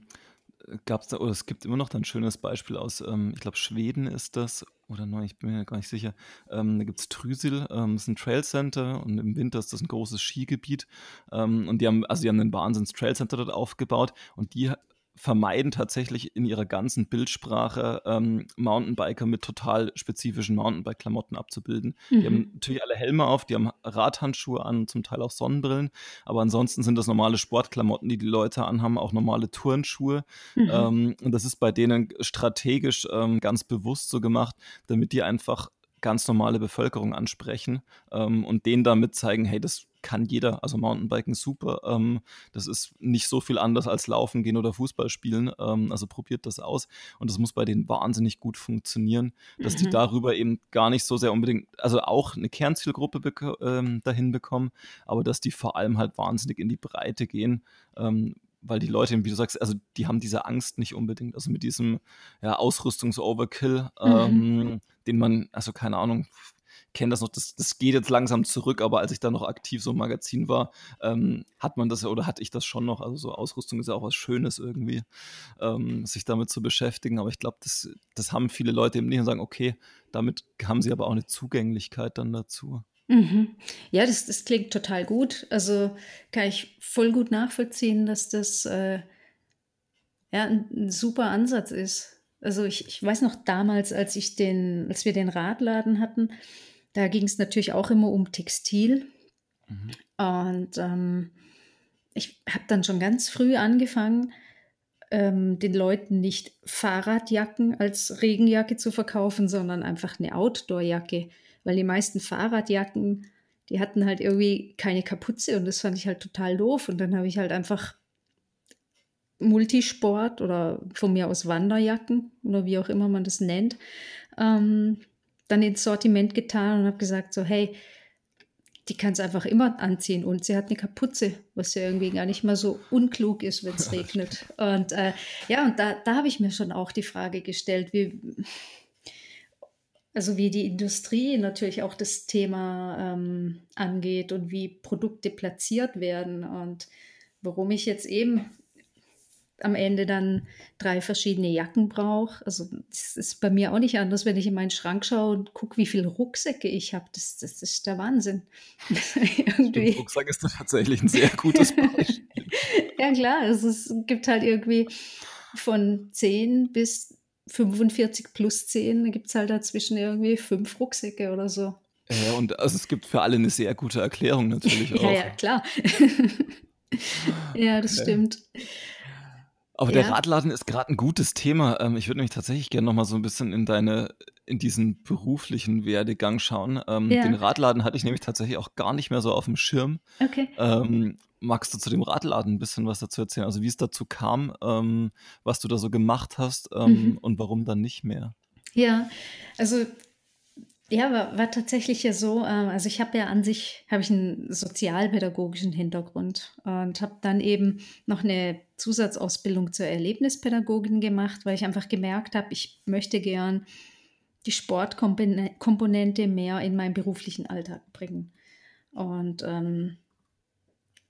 gab es da, oder es gibt immer noch ein schönes Beispiel aus, ähm, ich glaube, Schweden ist das, oder nein, ich bin mir gar nicht sicher. Ähm, da gibt es Trüsil, ähm, das ist ein Trail Center und im Winter ist das ein großes Skigebiet. Ähm, und die haben, also die haben ein Wahnsinns Trail Center dort aufgebaut und die vermeiden tatsächlich in ihrer ganzen Bildsprache ähm, Mountainbiker mit total spezifischen Mountainbike-Klamotten abzubilden. Mhm. Die haben natürlich alle Helme auf, die haben Radhandschuhe an, zum Teil auch Sonnenbrillen, aber ansonsten sind das normale Sportklamotten, die die Leute anhaben, auch normale Turnschuhe. Mhm. Ähm, und das ist bei denen strategisch ähm, ganz bewusst so gemacht, damit die einfach ganz normale Bevölkerung ansprechen ähm, und denen damit zeigen, hey, das kann jeder, also Mountainbiken super. Ähm, das ist nicht so viel anders als Laufen gehen oder Fußball spielen. Ähm, also probiert das aus. Und das muss bei denen wahnsinnig gut funktionieren, dass mhm. die darüber eben gar nicht so sehr unbedingt, also auch eine Kernzielgruppe ähm, dahin bekommen, aber dass die vor allem halt wahnsinnig in die Breite gehen. Ähm, weil die Leute, wie du sagst, also die haben diese Angst nicht unbedingt. Also mit diesem ja, Ausrüstungs-Overkill, mhm. ähm, den man, also keine Ahnung, kenne das noch, das, das geht jetzt langsam zurück, aber als ich da noch aktiv so im Magazin war, ähm, hat man das ja oder hatte ich das schon noch. Also so Ausrüstung ist ja auch was Schönes irgendwie, ähm, sich damit zu beschäftigen. Aber ich glaube, das, das haben viele Leute eben nicht und sagen, okay, damit haben sie aber auch eine Zugänglichkeit dann dazu. Mhm. Ja, das, das klingt total gut. Also kann ich voll gut nachvollziehen, dass das äh, ja, ein, super Ansatz ist. Also ich, ich weiß noch damals, als ich den, als wir den Radladen hatten, da ging es natürlich auch immer um Textil. Mhm. Und ähm, ich habe dann schon ganz früh angefangen, ähm, den Leuten nicht Fahrradjacken als Regenjacke zu verkaufen, sondern einfach eine Outdoorjacke weil die meisten Fahrradjacken, die hatten halt irgendwie keine Kapuze und das fand ich halt total doof. Und dann habe ich halt einfach Multisport oder von mir aus Wanderjacken oder wie auch immer man das nennt, ähm, dann ins Sortiment getan und habe gesagt, so hey, die kann es einfach immer anziehen und sie hat eine Kapuze, was ja irgendwie gar nicht mal so unklug ist, wenn es regnet. Und äh, ja, und da, da habe ich mir schon auch die Frage gestellt, wie, also wie die Industrie natürlich auch das Thema ähm, angeht und wie Produkte platziert werden und warum ich jetzt eben am Ende dann drei verschiedene Jacken brauche. Also das ist bei mir auch nicht anders, wenn ich in meinen Schrank schaue und gucke, wie viele Rucksäcke ich habe. Das, das ist der Wahnsinn. irgendwie. Rucksack ist tatsächlich ein sehr gutes Beispiel. ja klar, also es gibt halt irgendwie von 10 bis 45 plus 10, da gibt es halt dazwischen irgendwie fünf Rucksäcke oder so. Ja, und also es gibt für alle eine sehr gute Erklärung natürlich auch. ja, ja, klar. ja, das stimmt. Aber ja. der Radladen ist gerade ein gutes Thema. Ähm, ich würde nämlich tatsächlich gerne noch mal so ein bisschen in deine, in diesen beruflichen Werdegang schauen. Ähm, ja. Den Radladen hatte ich nämlich tatsächlich auch gar nicht mehr so auf dem Schirm. Okay. Ähm, magst du zu dem Radladen ein bisschen was dazu erzählen? Also wie es dazu kam, ähm, was du da so gemacht hast ähm, mhm. und warum dann nicht mehr? Ja, also ja, war, war tatsächlich ja so, äh, also ich habe ja an sich, habe ich einen sozialpädagogischen Hintergrund und habe dann eben noch eine Zusatzausbildung zur Erlebnispädagogin gemacht, weil ich einfach gemerkt habe, ich möchte gern die Sportkomponente mehr in meinen beruflichen Alltag bringen. Und ähm,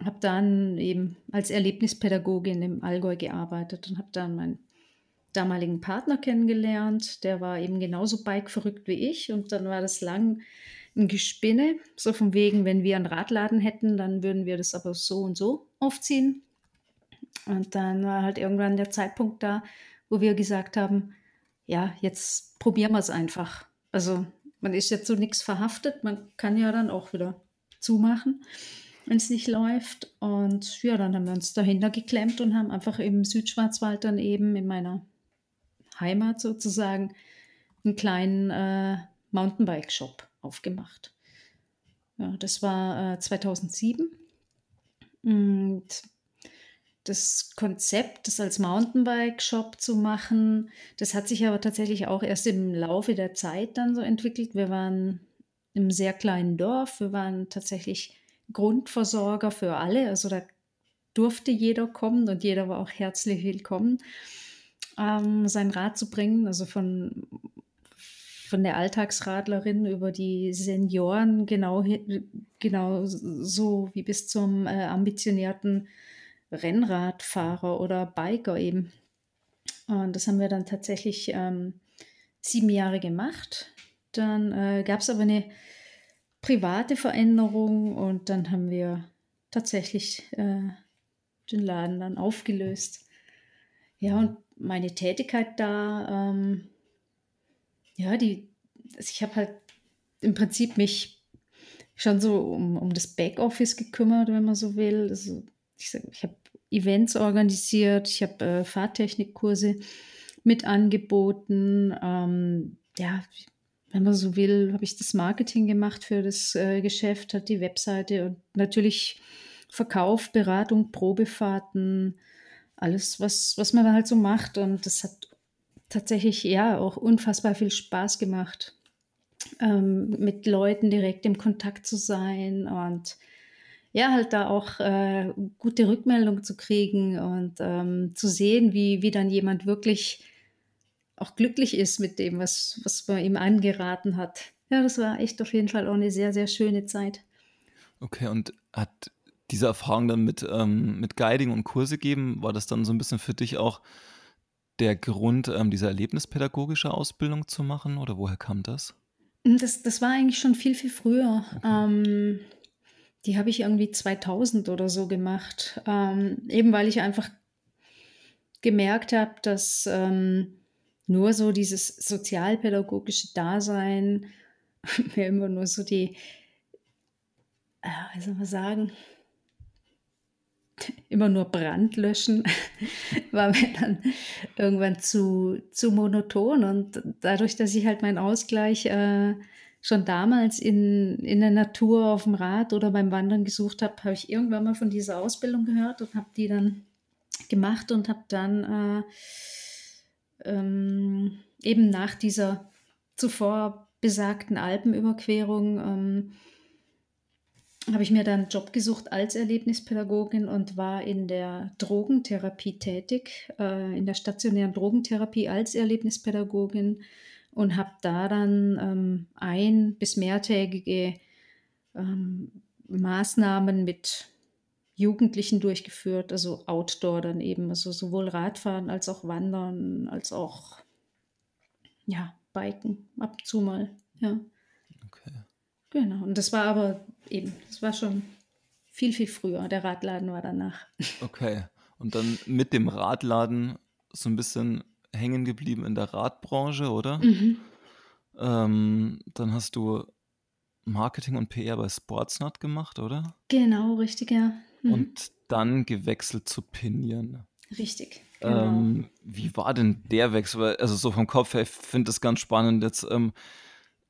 habe dann eben als Erlebnispädagogin im Allgäu gearbeitet und habe dann meinen damaligen Partner kennengelernt. Der war eben genauso bike-verrückt wie ich und dann war das lang ein Gespinne, so von wegen, wenn wir einen Radladen hätten, dann würden wir das aber so und so aufziehen. Und dann war halt irgendwann der Zeitpunkt da, wo wir gesagt haben, ja, jetzt probieren wir es einfach. Also man ist jetzt so nichts verhaftet, man kann ja dann auch wieder zumachen, wenn es nicht läuft. Und ja, dann haben wir uns dahinter geklemmt und haben einfach im Südschwarzwald dann eben in meiner Heimat sozusagen einen kleinen äh, Mountainbike-Shop aufgemacht. Ja, das war äh, 2007. Und das Konzept, das als Mountainbike-Shop zu machen, das hat sich aber tatsächlich auch erst im Laufe der Zeit dann so entwickelt. Wir waren im sehr kleinen Dorf, wir waren tatsächlich Grundversorger für alle, also da durfte jeder kommen und jeder war auch herzlich willkommen, ähm, sein Rad zu bringen, also von, von der Alltagsradlerin über die Senioren genau, genau so wie bis zum äh, ambitionierten Rennradfahrer oder Biker eben. Und das haben wir dann tatsächlich ähm, sieben Jahre gemacht. Dann äh, gab es aber eine private Veränderung und dann haben wir tatsächlich äh, den Laden dann aufgelöst. Ja, und meine Tätigkeit da, ähm, ja, die, also ich habe halt im Prinzip mich schon so um, um das Backoffice gekümmert, wenn man so will. Also ich, ich habe Events organisiert, ich habe äh, Fahrtechnikkurse mit angeboten. Ähm, ja, wenn man so will, habe ich das Marketing gemacht für das äh, Geschäft, hat die Webseite und natürlich Verkauf, Beratung, Probefahrten, alles, was, was man da halt so macht. Und das hat tatsächlich ja auch unfassbar viel Spaß gemacht, ähm, mit Leuten direkt im Kontakt zu sein und ja, halt da auch äh, gute Rückmeldung zu kriegen und ähm, zu sehen, wie, wie dann jemand wirklich auch glücklich ist mit dem, was, was man ihm angeraten hat. Ja, das war echt auf jeden Fall auch eine sehr, sehr schöne Zeit. Okay, und hat diese Erfahrung dann mit, ähm, mit Guiding und Kurse geben, war das dann so ein bisschen für dich auch der Grund, ähm, diese erlebnispädagogische Ausbildung zu machen oder woher kam das? Das, das war eigentlich schon viel, viel früher. Okay. Ähm, die habe ich irgendwie 2000 oder so gemacht. Ähm, eben weil ich einfach gemerkt habe, dass ähm, nur so dieses sozialpädagogische Dasein mir immer nur so die, äh, wie soll man sagen, immer nur Brand löschen, war mir dann irgendwann zu, zu monoton. Und dadurch, dass ich halt meinen Ausgleich äh, schon damals in, in der Natur auf dem Rad oder beim Wandern gesucht habe, habe ich irgendwann mal von dieser Ausbildung gehört und habe die dann gemacht und habe dann äh, ähm, eben nach dieser zuvor besagten Alpenüberquerung ähm, habe ich mir dann einen Job gesucht als Erlebnispädagogin und war in der Drogentherapie tätig, äh, in der stationären Drogentherapie als Erlebnispädagogin und habe da dann ähm, ein- bis mehrtägige ähm, Maßnahmen mit Jugendlichen durchgeführt, also Outdoor dann eben, also sowohl Radfahren als auch Wandern, als auch ja, Biken ab und zu mal, ja. Genau, und das war aber eben, das war schon viel, viel früher. Der Radladen war danach. Okay, und dann mit dem Radladen so ein bisschen hängen geblieben in der Radbranche, oder? Mhm. Ähm, dann hast du Marketing und PR bei Sportsnut gemacht, oder? Genau, richtig, ja. Mhm. Und dann gewechselt zu Pinion. Richtig. Genau. Ähm, wie war denn der Wechsel? Also so vom Kopf her, ich finde das ganz spannend, jetzt ähm,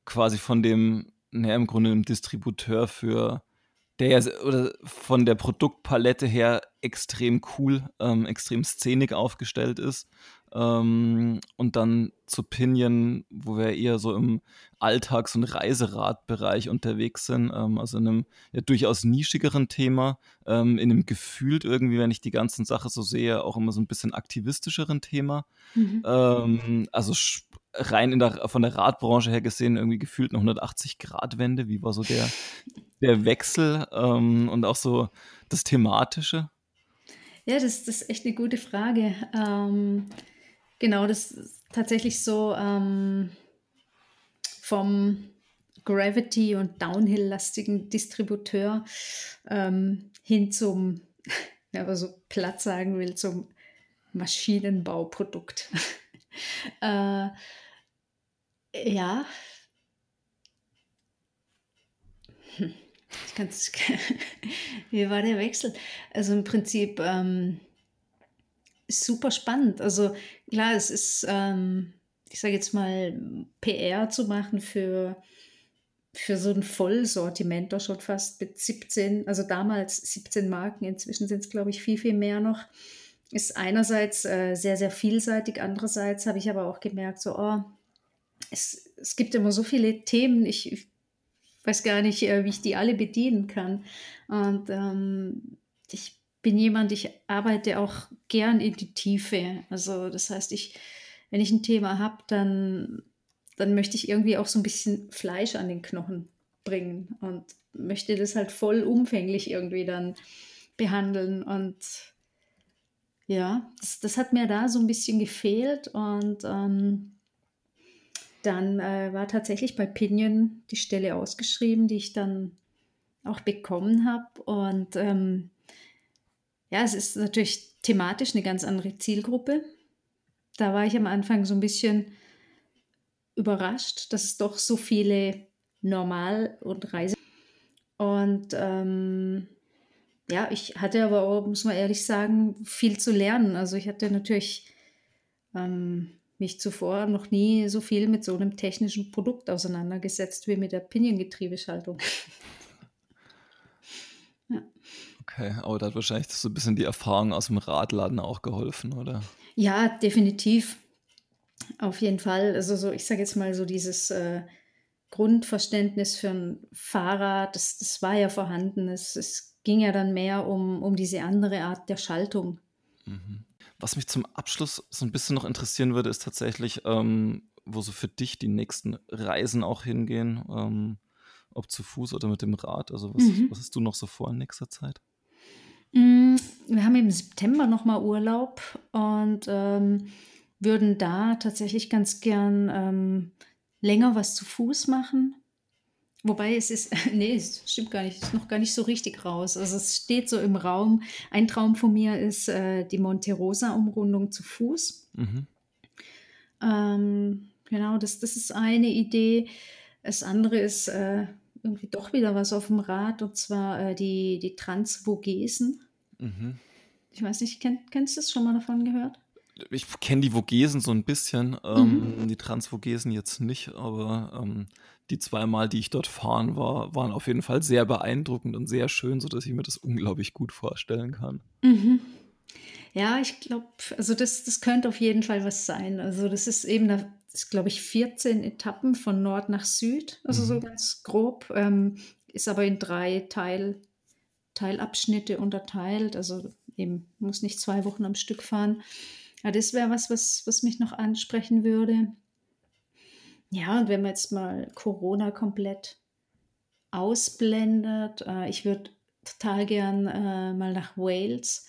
quasi von dem, naja, im Grunde einem Distributeur für der ja oder von der Produktpalette her extrem cool, ähm, extrem szenig aufgestellt ist, ähm, und dann zu Pinion, wo wir eher so im Alltags- und Reiseradbereich unterwegs sind, ähm, also in einem ja, durchaus nischigeren Thema, ähm, in einem gefühlt irgendwie, wenn ich die ganzen Sache so sehe, auch immer so ein bisschen aktivistischeren Thema. Mhm. Ähm, also rein in der, von der Radbranche her gesehen, irgendwie gefühlt eine 180-Grad-Wende. Wie war so der, der Wechsel ähm, und auch so das Thematische? Ja, das, das ist echt eine gute Frage. Ähm, Genau, das ist tatsächlich so ähm, vom Gravity- und Downhill-lastigen Distributeur ähm, hin zum, wenn man so platt sagen will, zum Maschinenbauprodukt. äh, ja. Hm. Ich kann's, wie war der Wechsel? Also im Prinzip ähm, super spannend. Also klar, es ist ähm, ich sage jetzt mal, PR zu machen für, für so ein Vollsortiment, doch schon fast mit 17, also damals 17 Marken, inzwischen sind es, glaube ich, viel, viel mehr noch, ist einerseits äh, sehr, sehr vielseitig, andererseits habe ich aber auch gemerkt, so, oh, es, es gibt immer so viele Themen, ich, ich weiß gar nicht, äh, wie ich die alle bedienen kann. Und ähm, ich bin jemand, ich arbeite auch gern in die Tiefe. Also das heißt, ich, wenn ich ein Thema habe, dann, dann möchte ich irgendwie auch so ein bisschen Fleisch an den Knochen bringen und möchte das halt voll umfänglich irgendwie dann behandeln. Und ja, das, das hat mir da so ein bisschen gefehlt. Und ähm, dann äh, war tatsächlich bei Pinion die Stelle ausgeschrieben, die ich dann auch bekommen habe. Und ähm, ja, es ist natürlich thematisch eine ganz andere Zielgruppe. Da war ich am Anfang so ein bisschen überrascht, dass es doch so viele Normal- und Reise. Und ähm, ja, ich hatte aber auch, muss man ehrlich sagen, viel zu lernen. Also ich hatte natürlich ähm, mich zuvor noch nie so viel mit so einem technischen Produkt auseinandergesetzt wie mit der Piniengetriebeschaltung. Okay, aber da hat wahrscheinlich so ein bisschen die Erfahrung aus dem Radladen auch geholfen, oder? Ja, definitiv. Auf jeden Fall. Also so, ich sage jetzt mal so dieses äh, Grundverständnis für ein Fahrrad, das, das war ja vorhanden. Es, es ging ja dann mehr um, um diese andere Art der Schaltung. Mhm. Was mich zum Abschluss so ein bisschen noch interessieren würde, ist tatsächlich, ähm, wo so für dich die nächsten Reisen auch hingehen, ähm, ob zu Fuß oder mit dem Rad. Also was, mhm. was hast du noch so vor in nächster Zeit? Mm, wir haben im September nochmal Urlaub und ähm, würden da tatsächlich ganz gern ähm, länger was zu Fuß machen. Wobei es ist, nee, es stimmt gar nicht, ist noch gar nicht so richtig raus. Also es steht so im Raum. Ein Traum von mir ist äh, die Monte Rosa-Umrundung zu Fuß. Mhm. Ähm, genau, das, das ist eine Idee. Das andere ist äh, irgendwie doch wieder was auf dem Rad und zwar äh, die, die Transvogesen. Mhm. Ich weiß nicht, kenn, kennst du das schon mal davon gehört? Ich kenne die Vogesen so ein bisschen, ähm, mhm. die Transvogesen jetzt nicht, aber ähm, die zweimal, die ich dort fahren war, waren auf jeden Fall sehr beeindruckend und sehr schön, sodass ich mir das unglaublich gut vorstellen kann. Mhm. Ja, ich glaube, also das, das könnte auf jeden Fall was sein. Also das ist eben, das ist glaube ich 14 Etappen von Nord nach Süd, also mhm. so ganz grob, ähm, ist aber in drei Teil, Teilabschnitte unterteilt, also eben muss nicht zwei Wochen am Stück fahren. Ja, das wäre was, was, was mich noch ansprechen würde. Ja, und wenn man jetzt mal Corona komplett ausblendet, äh, ich würde total gern äh, mal nach Wales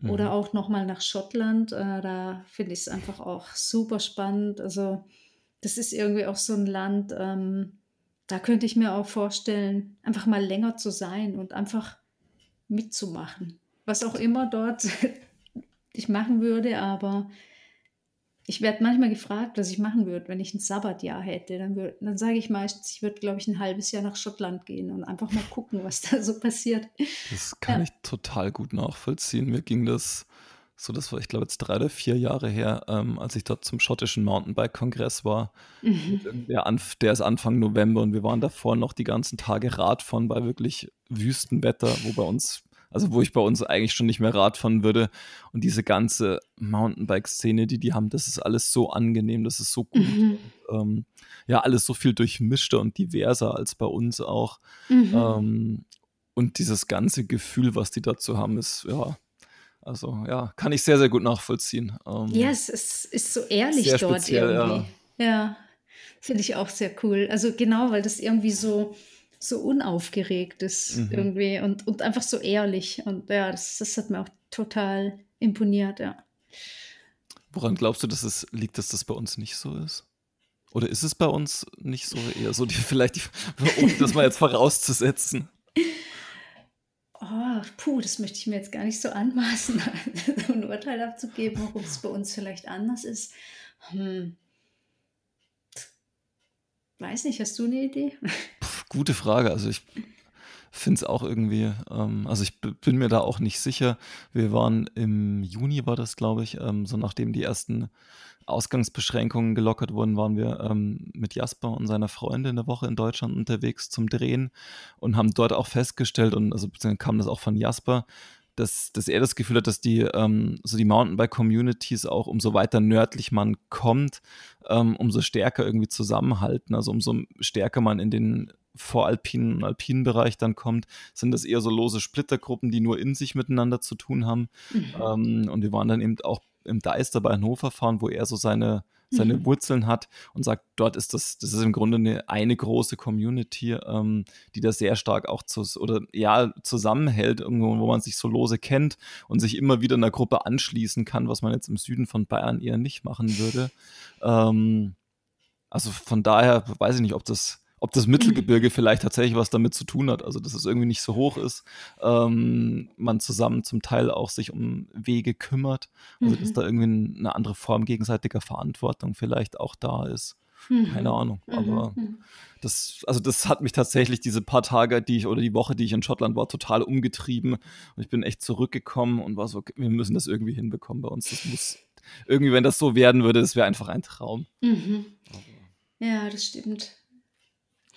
mhm. oder auch noch mal nach Schottland. Äh, da finde ich es einfach auch super spannend. Also das ist irgendwie auch so ein Land, ähm, da könnte ich mir auch vorstellen, einfach mal länger zu sein und einfach mitzumachen. Was auch immer dort ich machen würde, aber ich werde manchmal gefragt, was ich machen würde, wenn ich ein Sabbatjahr hätte. Dann, würd, dann sage ich meistens, ich würde, glaube ich, ein halbes Jahr nach Schottland gehen und einfach mal gucken, was da so passiert. Das kann ja. ich total gut nachvollziehen. Mir ging das so, das war, ich glaube, jetzt drei oder vier Jahre her, ähm, als ich dort zum schottischen Mountainbike-Kongress war. Mhm. Der, Anf der ist Anfang November und wir waren davor noch die ganzen Tage Radfahren bei wirklich Wüstenwetter, wo bei uns also wo ich bei uns eigentlich schon nicht mehr Rad fahren würde. Und diese ganze Mountainbike-Szene, die die haben, das ist alles so angenehm, das ist so gut. Mhm. Ähm, ja, alles so viel durchmischter und diverser als bei uns auch. Mhm. Ähm, und dieses ganze Gefühl, was die dazu haben, ist, ja, also ja, kann ich sehr, sehr gut nachvollziehen. Ähm, ja, es ist, ist so ehrlich dort speziell, irgendwie. Ja, ja finde ich auch sehr cool. Also genau, weil das irgendwie so, so unaufgeregt ist mhm. irgendwie und, und einfach so ehrlich. Und ja, das, das hat mir auch total imponiert, ja. Woran glaubst du, dass es liegt, dass das bei uns nicht so ist? Oder ist es bei uns nicht so eher so, die, vielleicht, die, um das mal jetzt vorauszusetzen? Oh, puh, das möchte ich mir jetzt gar nicht so anmaßen, ein Urteil abzugeben, warum es bei uns vielleicht anders ist. Hm. Weiß nicht, hast du eine Idee? Gute Frage. Also ich finde es auch irgendwie, ähm, also ich bin mir da auch nicht sicher. Wir waren im Juni, war das, glaube ich, ähm, so nachdem die ersten Ausgangsbeschränkungen gelockert wurden, waren wir ähm, mit Jasper und seiner Freundin eine Woche in Deutschland unterwegs zum Drehen und haben dort auch festgestellt, und also kam das auch von Jasper, dass, dass er das Gefühl hat, dass die, ähm, so die Mountainbike-Communities auch umso weiter nördlich man kommt, ähm, umso stärker irgendwie zusammenhalten. Also umso stärker man in den voralpinen und alpinen Bereich dann kommt, sind das eher so lose Splittergruppen, die nur in sich miteinander zu tun haben. Mhm. Ähm, und wir waren dann eben auch im Deister bei Hannover fahren, wo er so seine, seine mhm. Wurzeln hat und sagt, dort ist das, das ist im Grunde eine, eine große Community, ähm, die da sehr stark auch zu, oder ja, zusammenhält, irgendwo, wo man sich so lose kennt und sich immer wieder einer Gruppe anschließen kann, was man jetzt im Süden von Bayern eher nicht machen würde. Ähm, also von daher weiß ich nicht, ob das ob das Mittelgebirge vielleicht tatsächlich was damit zu tun hat, also dass es irgendwie nicht so hoch ist, ähm, man zusammen zum Teil auch sich um Wege kümmert, also dass mhm. da irgendwie eine andere Form gegenseitiger Verantwortung vielleicht auch da ist. Mhm. Keine Ahnung, mhm. aber mhm. das, also das hat mich tatsächlich diese paar Tage, die ich oder die Woche, die ich in Schottland war, total umgetrieben und ich bin echt zurückgekommen und war so, wir müssen das irgendwie hinbekommen bei uns. Das muss irgendwie, wenn das so werden würde, das wäre einfach ein Traum. Mhm. Ja, das stimmt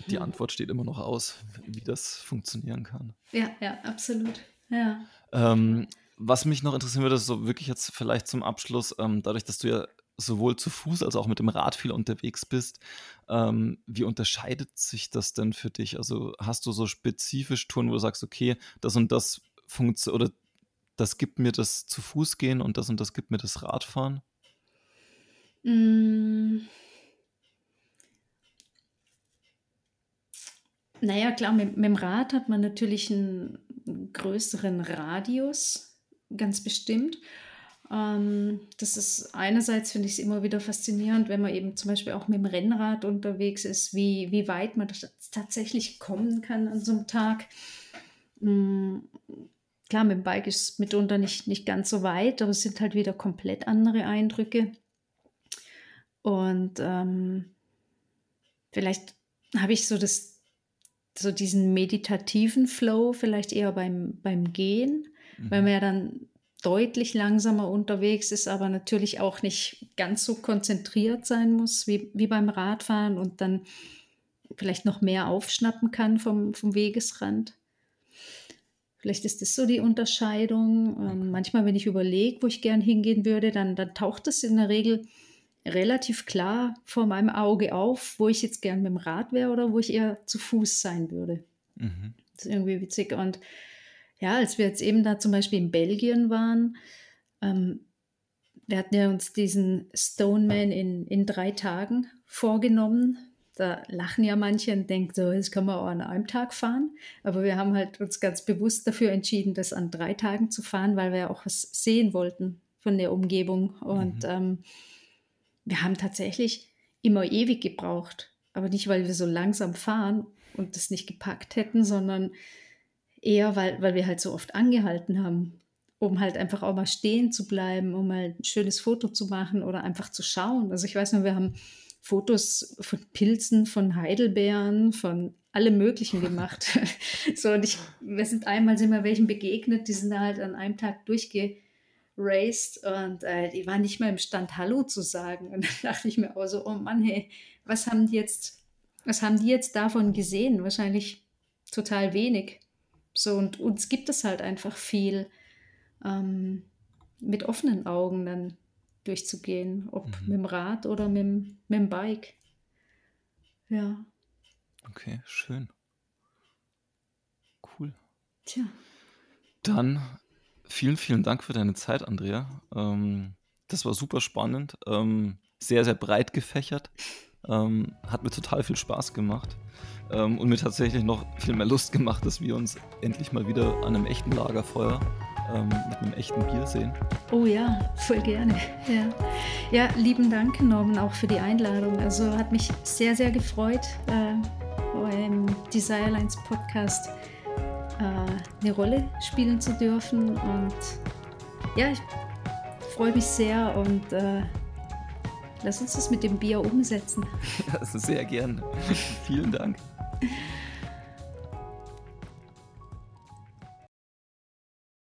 die Antwort steht immer noch aus, wie das funktionieren kann. Ja, ja, absolut. Ja. Ähm, was mich noch interessieren würde, ist so wirklich jetzt vielleicht zum Abschluss, ähm, dadurch, dass du ja sowohl zu Fuß als auch mit dem Rad viel unterwegs bist, ähm, wie unterscheidet sich das denn für dich? Also hast du so spezifisch Touren, wo du sagst, okay, das und das funktioniert oder das gibt mir das zu Fuß gehen und das und das gibt mir das Radfahren? Mm. Naja, klar, mit, mit dem Rad hat man natürlich einen größeren Radius, ganz bestimmt. Ähm, das ist einerseits, finde ich es immer wieder faszinierend, wenn man eben zum Beispiel auch mit dem Rennrad unterwegs ist, wie, wie weit man tatsächlich kommen kann an so einem Tag. Mhm. Klar, mit dem Bike ist es mitunter nicht, nicht ganz so weit, aber es sind halt wieder komplett andere Eindrücke. Und ähm, vielleicht habe ich so das, so diesen meditativen Flow vielleicht eher beim, beim Gehen, mhm. weil man ja dann deutlich langsamer unterwegs ist, aber natürlich auch nicht ganz so konzentriert sein muss wie, wie beim Radfahren und dann vielleicht noch mehr aufschnappen kann vom, vom Wegesrand. Vielleicht ist das so die Unterscheidung. Ähm, manchmal, wenn ich überlege, wo ich gern hingehen würde, dann, dann taucht es in der Regel relativ klar vor meinem Auge auf, wo ich jetzt gern mit dem Rad wäre oder wo ich eher zu Fuß sein würde. Mhm. Das ist irgendwie witzig. Und ja, als wir jetzt eben da zum Beispiel in Belgien waren, ähm, wir hatten ja uns diesen Stoneman in, in drei Tagen vorgenommen. Da lachen ja manche und denken so, das kann man auch an einem Tag fahren. Aber wir haben halt uns ganz bewusst dafür entschieden, das an drei Tagen zu fahren, weil wir ja auch was sehen wollten von der Umgebung. Und mhm. ähm, wir haben tatsächlich immer ewig gebraucht. Aber nicht, weil wir so langsam fahren und das nicht gepackt hätten, sondern eher, weil, weil wir halt so oft angehalten haben, um halt einfach auch mal stehen zu bleiben, um mal ein schönes Foto zu machen oder einfach zu schauen. Also ich weiß noch, wir haben Fotos von Pilzen, von Heidelbeeren, von allem Möglichen gemacht. so, und ich, wir sind einmal sind wir welchen begegnet, die sind halt an einem Tag durchge raced und äh, die waren nicht mehr imstand, Hallo zu sagen. Und dann dachte ich mir auch so, oh Mann, hey, was haben die jetzt, was haben die jetzt davon gesehen? Wahrscheinlich total wenig. So, und uns gibt es halt einfach viel, ähm, mit offenen Augen dann durchzugehen, ob mhm. mit dem Rad oder mit, mit dem Bike. Ja. Okay, schön. Cool. Tja. Dann Vielen, vielen Dank für deine Zeit, Andrea. Ähm, das war super spannend, ähm, sehr, sehr breit gefächert. Ähm, hat mir total viel Spaß gemacht ähm, und mir tatsächlich noch viel mehr Lust gemacht, dass wir uns endlich mal wieder an einem echten Lagerfeuer ähm, mit einem echten Bier sehen. Oh ja, voll gerne. Ja. ja, lieben Dank, Norman, auch für die Einladung. Also hat mich sehr, sehr gefreut, äh, beim Desirelines Podcast äh, eine Rolle spielen zu dürfen. Und ja, ich freue mich sehr und äh, lass uns das mit dem Bier umsetzen. Ja, sehr gern. Vielen Dank.